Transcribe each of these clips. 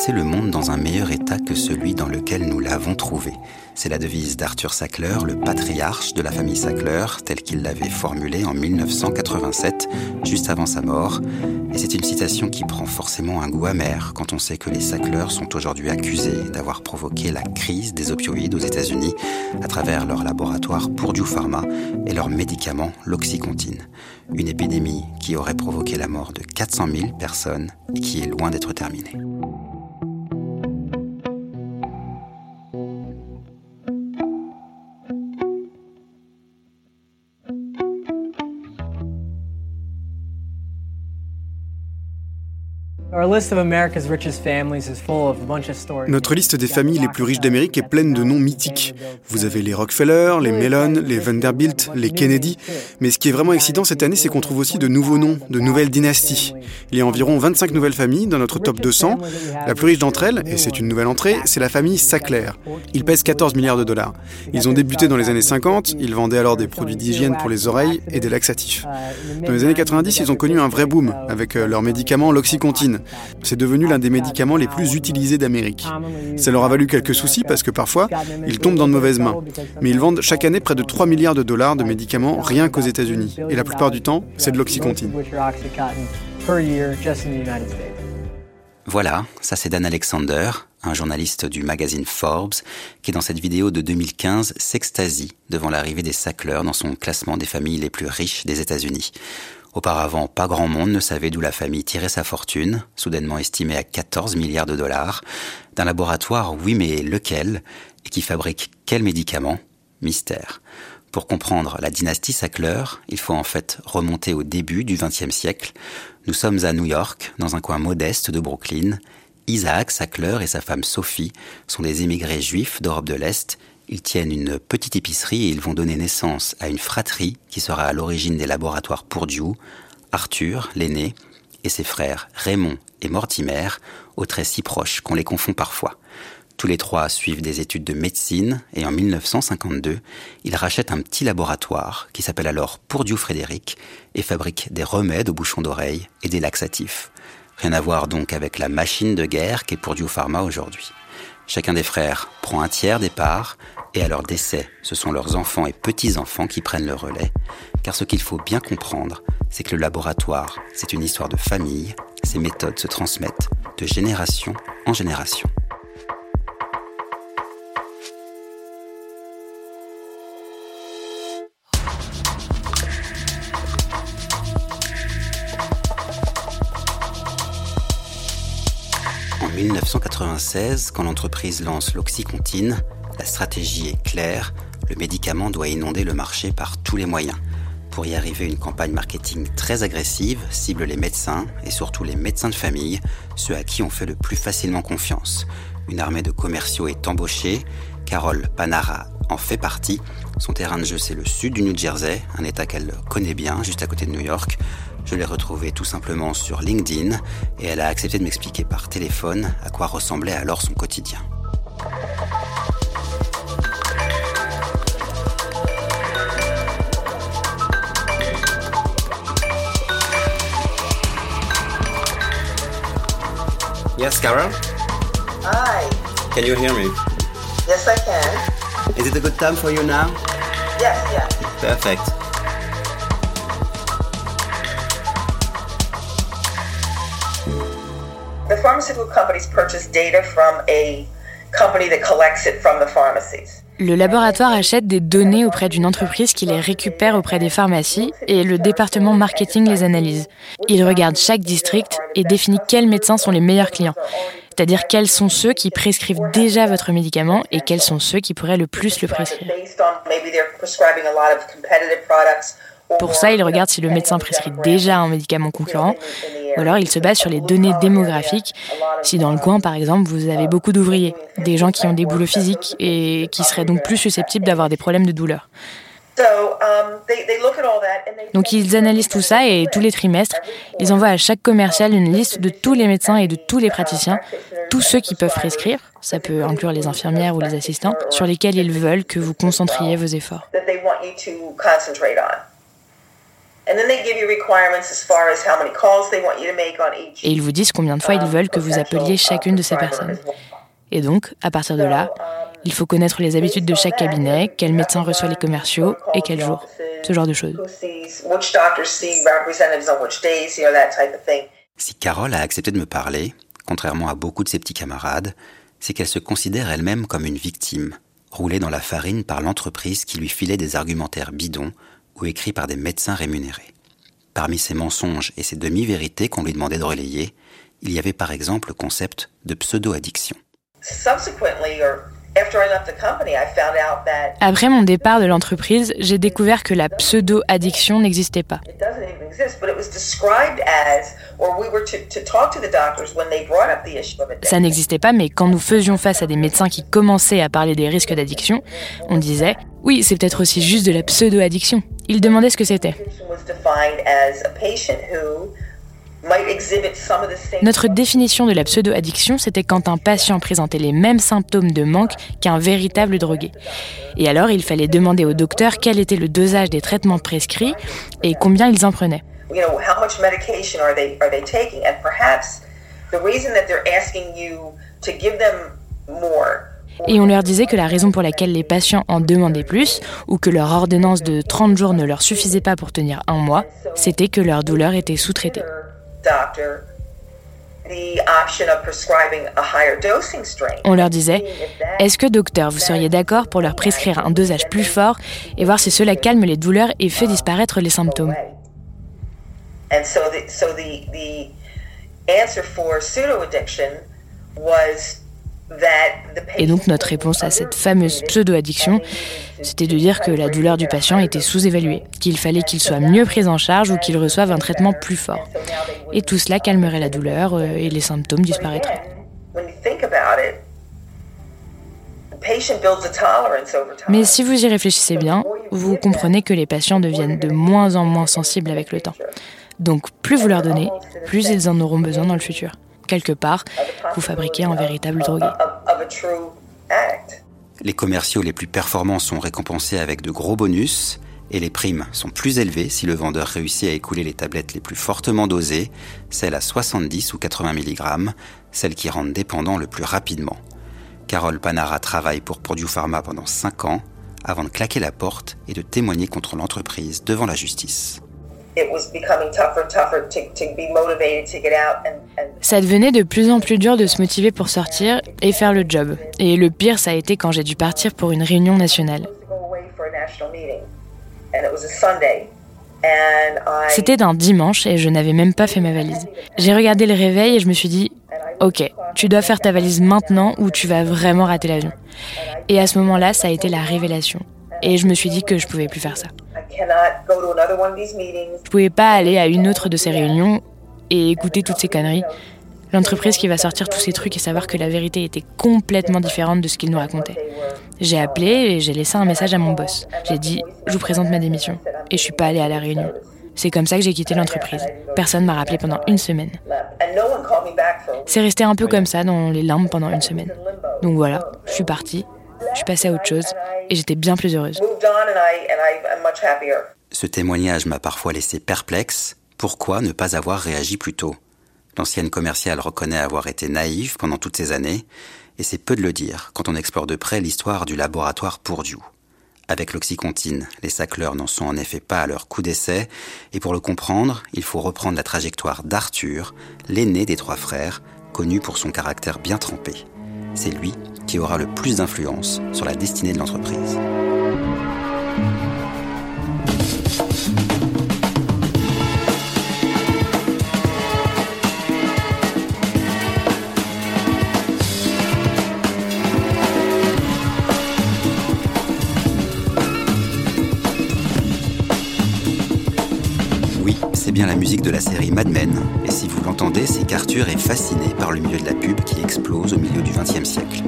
Laisser le monde dans un meilleur état que celui dans lequel nous l'avons trouvé. C'est la devise d'Arthur Sackler, le patriarche de la famille Sackler, tel qu'il l'avait formulée en 1987, juste avant sa mort. Et c'est une citation qui prend forcément un goût amer quand on sait que les Sackler sont aujourd'hui accusés d'avoir provoqué la crise des opioïdes aux États-Unis à travers leur laboratoire Purdue Pharma et leur médicament l'oxycontine. Une épidémie qui aurait provoqué la mort de 400 000 personnes et qui est loin d'être terminée. Notre liste des familles les plus riches d'Amérique est pleine de noms mythiques. Vous avez les Rockefeller, les Mellon, les Vanderbilt, les Kennedy. Mais ce qui est vraiment excitant cette année, c'est qu'on trouve aussi de nouveaux noms, de nouvelles dynasties. Il y a environ 25 nouvelles familles dans notre top 200. La plus riche d'entre elles, et c'est une nouvelle entrée, c'est la famille Sackler. Ils pèsent 14 milliards de dollars. Ils ont débuté dans les années 50, ils vendaient alors des produits d'hygiène pour les oreilles et des laxatifs. Dans les années 90, ils ont connu un vrai boom avec euh, leur médicament l'oxycontine. C'est devenu l'un des médicaments les plus utilisés d'Amérique. Ça leur a valu quelques soucis parce que parfois, ils tombent dans de mauvaises mains. Mais ils vendent chaque année près de 3 milliards de dollars de médicaments rien qu'aux États-Unis. Et la plupart du temps, c'est de l'oxycontine. Voilà, ça c'est Dan Alexander, un journaliste du magazine Forbes, qui dans cette vidéo de 2015 s'extasie devant l'arrivée des Sackler dans son classement des familles les plus riches des États-Unis. Auparavant, pas grand monde ne savait d'où la famille tirait sa fortune, soudainement estimée à 14 milliards de dollars, d'un laboratoire, oui mais lequel, et qui fabrique quel médicament? Mystère. Pour comprendre la dynastie Sackler, il faut en fait remonter au début du XXe siècle. Nous sommes à New York, dans un coin modeste de Brooklyn. Isaac Sackler et sa femme Sophie sont des émigrés juifs d'Europe de l'Est ils tiennent une petite épicerie et ils vont donner naissance à une fratrie qui sera à l'origine des laboratoires Purdue, Arthur, l'aîné, et ses frères Raymond et Mortimer, aux traits si proches qu'on les confond parfois. Tous les trois suivent des études de médecine et en 1952, ils rachètent un petit laboratoire qui s'appelle alors Purdue Frédéric et fabrique des remèdes aux bouchons d'oreilles et des laxatifs. Rien à voir donc avec la machine de guerre qu'est Purdue Pharma aujourd'hui. Chacun des frères prend un tiers des parts, et à leur décès, ce sont leurs enfants et petits-enfants qui prennent le relais, car ce qu'il faut bien comprendre, c'est que le laboratoire, c'est une histoire de famille, ces méthodes se transmettent de génération en génération. 1996, quand l'entreprise lance l'Oxycontine, la stratégie est claire, le médicament doit inonder le marché par tous les moyens. Pour y arriver, une campagne marketing très agressive cible les médecins et surtout les médecins de famille, ceux à qui on fait le plus facilement confiance. Une armée de commerciaux est embauchée, Carole Panara en fait partie. Son terrain de jeu, c'est le sud du New Jersey, un état qu'elle connaît bien, juste à côté de New York. Je l'ai retrouvée tout simplement sur LinkedIn et elle a accepté de m'expliquer par téléphone à quoi ressemblait alors son quotidien. Yes, Carol? Hi. Can you hear me? Yes, I can. Is it a good time for you now? Yes, yes. Perfect. Pharmaceutical companies purchase data from a company that collects it from the pharmacies. Le laboratoire achète des données auprès d'une entreprise qui les récupère auprès des pharmacies et le département marketing les analyse. Il regarde chaque district et définit quels médecins sont les meilleurs clients. C'est-à-dire quels sont ceux qui prescrivent déjà votre médicament et quels sont ceux qui pourraient le plus le prescrire. Pour ça, il regarde si le médecin prescrit déjà un médicament concurrent, ou alors il se base sur les données démographiques. Si dans le coin, par exemple, vous avez beaucoup d'ouvriers, des gens qui ont des boulots physiques et qui seraient donc plus susceptibles d'avoir des problèmes de douleur. So um, they, they look at all that and they Donc ils analysent tout ça et tous les trimestres, ils envoient à chaque commercial une liste de tous les médecins et de tous les praticiens, tous ceux qui peuvent prescrire, ça peut inclure les infirmières ou les assistants, sur lesquels ils veulent que vous concentriez vos efforts. Et ils vous disent combien de fois ils veulent que vous appeliez chacune de ces personnes. Et donc, à partir de là, il faut connaître les habitudes de chaque cabinet, quel médecin reçoit les commerciaux et quel jour. Ce genre de choses. Who sees which doctors see representatives on which days, you know, that type of thing. Si Carole a accepté de me parler, contrairement à beaucoup de ses petits camarades, c'est qu'elle se considère elle-même comme une victime, roulée dans la farine par l'entreprise qui lui filait des argumentaires bidons ou écrits par des médecins rémunérés. Parmi ces mensonges et ces demi-vérités qu'on lui demandait de relayer, il y avait par exemple le concept de pseudo-addiction. Subsequently, or after I left the company, I found out that Après mon départ de l'entreprise, j'ai découvert que la pseudo-addiction n'existait pas. it doesn't even exist, but it was described as, or we were to, to talk to the doctors when they brought up the issue of it. Ça n'existait pas, mais quand nous faisions face à des médecins qui commençaient à parler des risques d'addiction, on disait Oui, c'est peut-être aussi juste de la pseudo-addiction. Ils demandaient ce que c'était. Notre définition de la pseudo-addiction, c'était quand un patient présentait les mêmes symptômes de manque qu'un véritable drogué. Et alors, il fallait demander au docteur quel était le dosage des traitements prescrits et combien ils en prenaient. you know, how much medication are they are they taking? And perhaps the reason that they're asking you to give them more Et on leur disait que la raison pour laquelle les patients en demandaient plus, ou que leur ordonnance de 30 jours ne leur suffisait pas pour tenir un mois, c'était que leur douleur était sous-traitée. On leur disait Est-ce que, docteur, vous seriez d'accord pour leur prescrire un dosage plus fort et voir si cela calme les douleurs et fait disparaître les symptômes? And so the so the the answer for pseudo addiction was Et donc notre réponse à cette fameuse pseudo-addiction, c'était de dire que la douleur du patient était sous-évaluée, qu'il fallait qu'il soit mieux pris en charge ou qu'il reçoive un traitement plus fort. Et tout cela calmerait la douleur euh, et les symptômes disparaîtraient. Mais si vous y réfléchissez bien, vous comprenez que les patients deviennent de moins en moins sensibles avec le temps. Donc plus vous leur donnez, plus ils en auront besoin dans le futur. Quelque part, vous fabriquez un véritable drogué. Les commerciaux les plus performants sont récompensés avec de gros bonus et les primes sont plus élevées si le vendeur réussit à écouler les tablettes les plus fortement dosées, celles à 70 ou 80 mg, celles qui rendent dépendant le plus rapidement. Carole Panara travaille pour Purdue Pharma pendant 5 ans avant de claquer la porte et de témoigner contre l'entreprise devant la justice. It was becoming tougher and tougher to, to be motivated to get out and, and Ça devenait de plus en plus dur de se motiver pour sortir et faire le job. Et le pire, ça a été quand j'ai dû partir pour une réunion nationale. C'était d'un dimanche et je n'avais même pas fait ma valise. J'ai regardé le réveil et je me suis dit, ok, tu dois faire ta valise maintenant ou tu vas vraiment rater l'avion. Et à ce moment-là, ça a été la révélation. Et je me suis dit que je pouvais plus faire ça. I cannot go to another one of these meetings. Je pouvais pas aller à une autre de ces réunions et écouter toutes ces conneries. L'entreprise qui va sortir tous ces trucs et savoir que la vérité était complètement différente de ce qu'ils nous racontaient. J'ai appelé et j'ai laissé un message à mon boss. J'ai dit, je vous présente ma démission. Et je suis pas allée à la réunion. C'est comme ça que j'ai quitté l'entreprise. Personne m'a rappelé pendant une semaine. And no one called me back for a week. C'est resté un peu comme ça dans les limbes pendant une semaine. Donc voilà, je suis partie, je suis passée à autre chose et j'étais bien plus heureuse. Ce témoignage m'a parfois laissé perplexe. Pourquoi ne pas avoir réagi plus tôt? L'ancienne commerciale reconnaît avoir été naïve pendant toutes ces années, et c'est peu de le dire quand on explore de près l'histoire du laboratoire Purdue. Avec l'oxycontine, les sacleurs n'en sont en effet pas à leur coup d'essai, et pour le comprendre, il faut reprendre la trajectoire d'Arthur, l'aîné des trois frères, connu pour son caractère bien trempé. C'est lui qui aura le plus d'influence sur la destinée de l'entreprise. c'est bien la musique de la série Mad Men, et si vous l'entendez, c'est qu'Arthur est fasciné par le milieu de la pub qui explose au milieu du XXe siècle.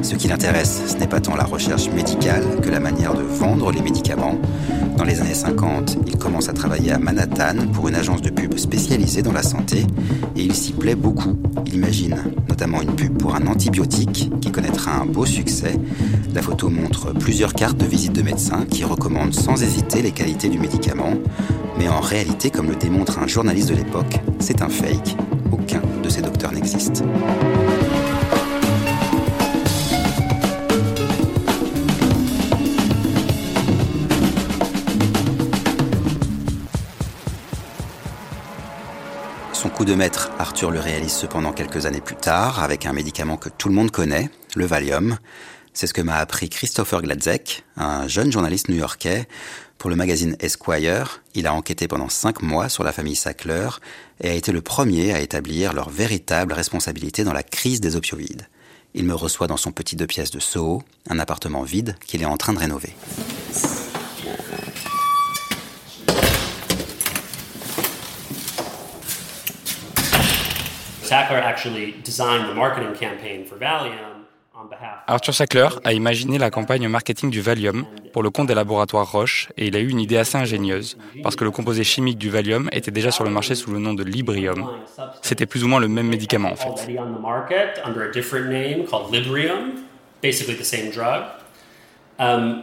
Ce qui l'intéresse, ce n'est pas tant la recherche médicale que la manière de vendre les médicaments. Dans les années 50, il commence à travailler à Manhattan pour une agence de pub spécialisée dans la santé, et il s'y plaît beaucoup. Il imagine notamment une pub pour un antibiotique qui connaîtra un beau succès. La photo montre plusieurs cartes de visite de médecins qui recommandent sans hésiter les qualités du médicament. Mais en réalité, comme le démontre un journaliste de l'époque, c'est un fake. Aucun de ces docteurs n'existe. De maître, Arthur le réalise cependant quelques années plus tard avec un médicament que tout le monde connaît, le Valium. C'est ce que m'a appris Christopher Gladzek, un jeune journaliste new-yorkais, pour le magazine Esquire, il a enquêté pendant cinq mois sur la famille Sackler et a été le premier à établir leur véritable responsabilité dans la crise des opioïdes. Il me reçoit dans son petit deux pièces de Soho, un appartement vide qu'il est en train de rénover. Sackler actually designed the marketing campaign for Valium Arthur Sackler a imaginé la campagne marketing du Valium pour le compte des laboratoires Roche et il a eu une idée assez ingénieuse parce que le composé chimique du Valium était déjà sur le marché sous le nom de Librium. C'était plus ou moins le même médicament en fait. Um,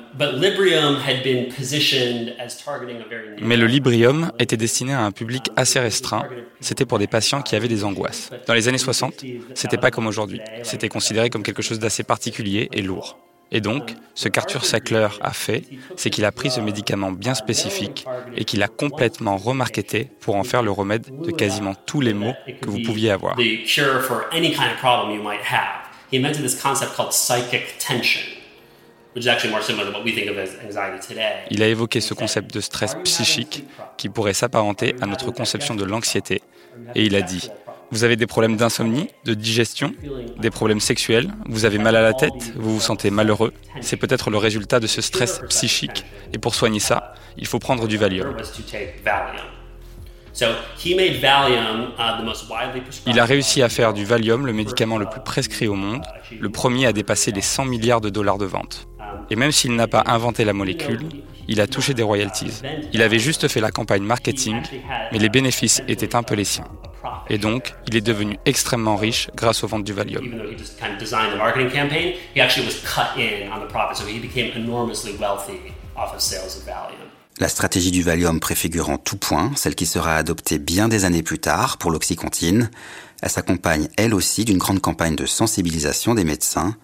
Mais le Librium était destiné à un public assez restreint. C'était pour des patients qui avaient des angoisses. Dans les années 60, c'était pas comme aujourd'hui. C'était considéré comme quelque chose d'assez particulier et lourd. Et donc, ce qu'Arthur Sackler a fait, c'est qu'il a pris ce médicament bien spécifique et qu'il a complètement remarketé pour en faire le remède de quasiment tous les maux que vous pouviez avoir. Il a évoqué ce concept de stress psychique qui pourrait s'apparenter à notre conception de l'anxiété. Et il a dit, vous avez des problèmes d'insomnie, de digestion, des problèmes sexuels, vous avez mal à la tête, vous vous sentez malheureux. C'est peut-être le résultat de ce stress psychique. Et pour soigner ça, il faut prendre du Valium. Il a réussi à faire du Valium le médicament le plus prescrit au monde, le premier à dépasser les 100 milliards de dollars de vente. Et même s'il n'a pas inventé la molécule, il a touché des royalties. Il avait juste fait la campagne marketing, mais les bénéfices étaient un peu les siens. Et donc, il est devenu extrêmement riche grâce aux ventes du Valium. La stratégie du Valium préfigure en tout point celle qui sera adoptée bien des années plus tard pour l'oxycontine. Elle s'accompagne elle aussi d'une grande campagne de sensibilisation des médecins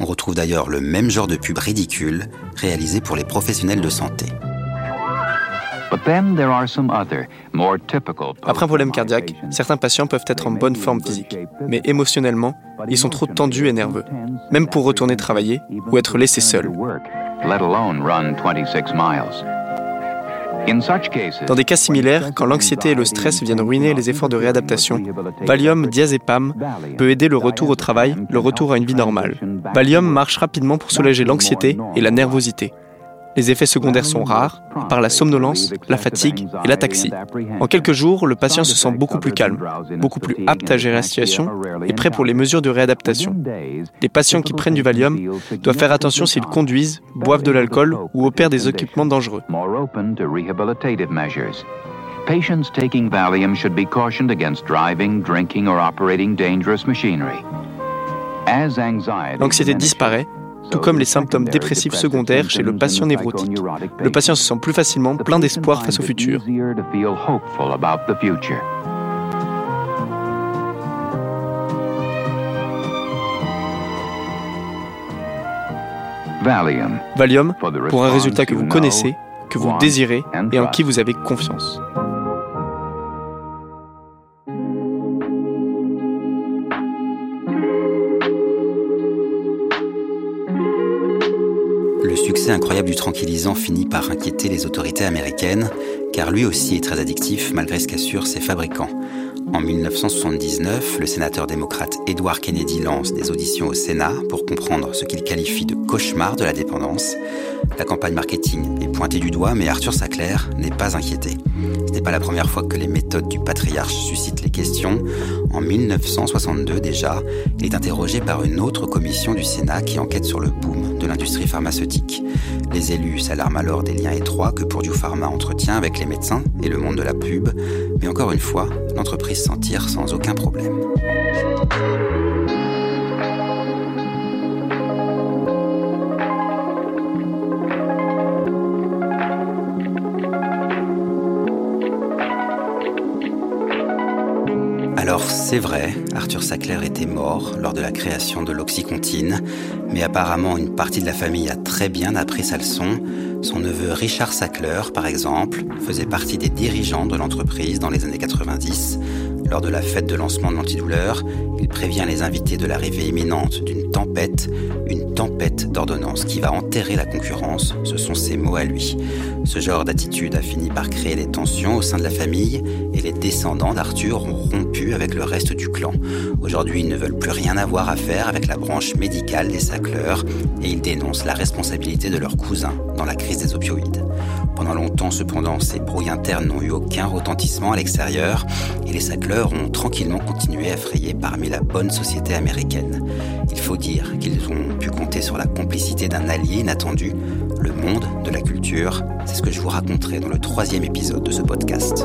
on retrouve d'ailleurs le même genre de pub ridicule réalisé pour les professionnels de santé. Après un problème cardiaque, certains patients peuvent être en bonne forme physique, mais émotionnellement, ils sont trop tendus et nerveux, même pour retourner travailler ou être laissés seuls. Dans des cas similaires, quand l'anxiété et le stress viennent ruiner les efforts de réadaptation, Valium, diazépam peut aider le retour au travail, le retour à une vie normale. Valium marche rapidement pour soulager l'anxiété et la nervosité. Les effets secondaires sont rares, par la somnolence, la fatigue et l'ataxie. En quelques jours, le patient se sent beaucoup plus calme, beaucoup plus apte à gérer la situation et prêt pour les mesures de réadaptation. Les patients qui prennent du Valium doivent faire attention s'ils conduisent, boivent de l'alcool ou opèrent des équipements dangereux. Patients taking Valium should be cautioned against driving, drinking or operating dangerous machinery. L'anxiété disparaît tout comme les symptômes dépressifs secondaires chez le patient névrotique. Le patient se sent plus facilement plein d'espoir face au futur. Valium pour un résultat que vous connaissez, que vous désirez et en qui vous avez confiance. Incroyable du tranquillisant finit par inquiéter les autorités américaines, car lui aussi est très addictif malgré ce qu'assurent ses fabricants. En 1979, le sénateur démocrate Edward Kennedy lance des auditions au Sénat pour comprendre ce qu'il qualifie de cauchemar de la dépendance. La campagne marketing est pointée du doigt, mais Arthur Sackler n'est pas inquiété. Ce n'est pas la première fois que les méthodes du patriarche suscitent les questions. En 1962 déjà, il est interrogé par une autre commission du Sénat qui enquête sur le boom de l'industrie pharmaceutique. Les élus s'alarment alors des liens étroits que Purdue Pharma entretient avec les médecins et le monde de la pub, mais encore une fois, l'entreprise s'en tire sans aucun problème. C'est vrai, Arthur Sackler était mort lors de la création de l'Oxycontine, mais apparemment une partie de la famille a très bien appris sa leçon. Son neveu Richard Sackler, par exemple, faisait partie des dirigeants de l'entreprise dans les années 90. Lors de la fête de lancement de l'antidouleur, il prévient les invités de l'arrivée imminente d'une tempête, une tempête d'ordonnance qui va enterrer la concurrence, ce sont ses mots à lui. Ce genre d'attitude a fini par créer des tensions au sein de la famille et les descendants d'Arthur ont rompu avec le reste du clan. Aujourd'hui, ils ne veulent plus rien avoir à faire avec la branche médicale des Sackler et ils dénoncent la responsabilité de leur cousin dans la crise des opioïdes. Pendant longtemps, cependant, ces brouilles internes n'ont eu aucun retentissement à l'extérieur et les Sackler ont tranquillement continué à frayer parmi la bonne société américaine. Il faut dire qu'ils ont pu compter sur la complicité d'un allié inattendu, le monde de la culture. C'est ce que je vous raconterai dans le troisième épisode de ce podcast.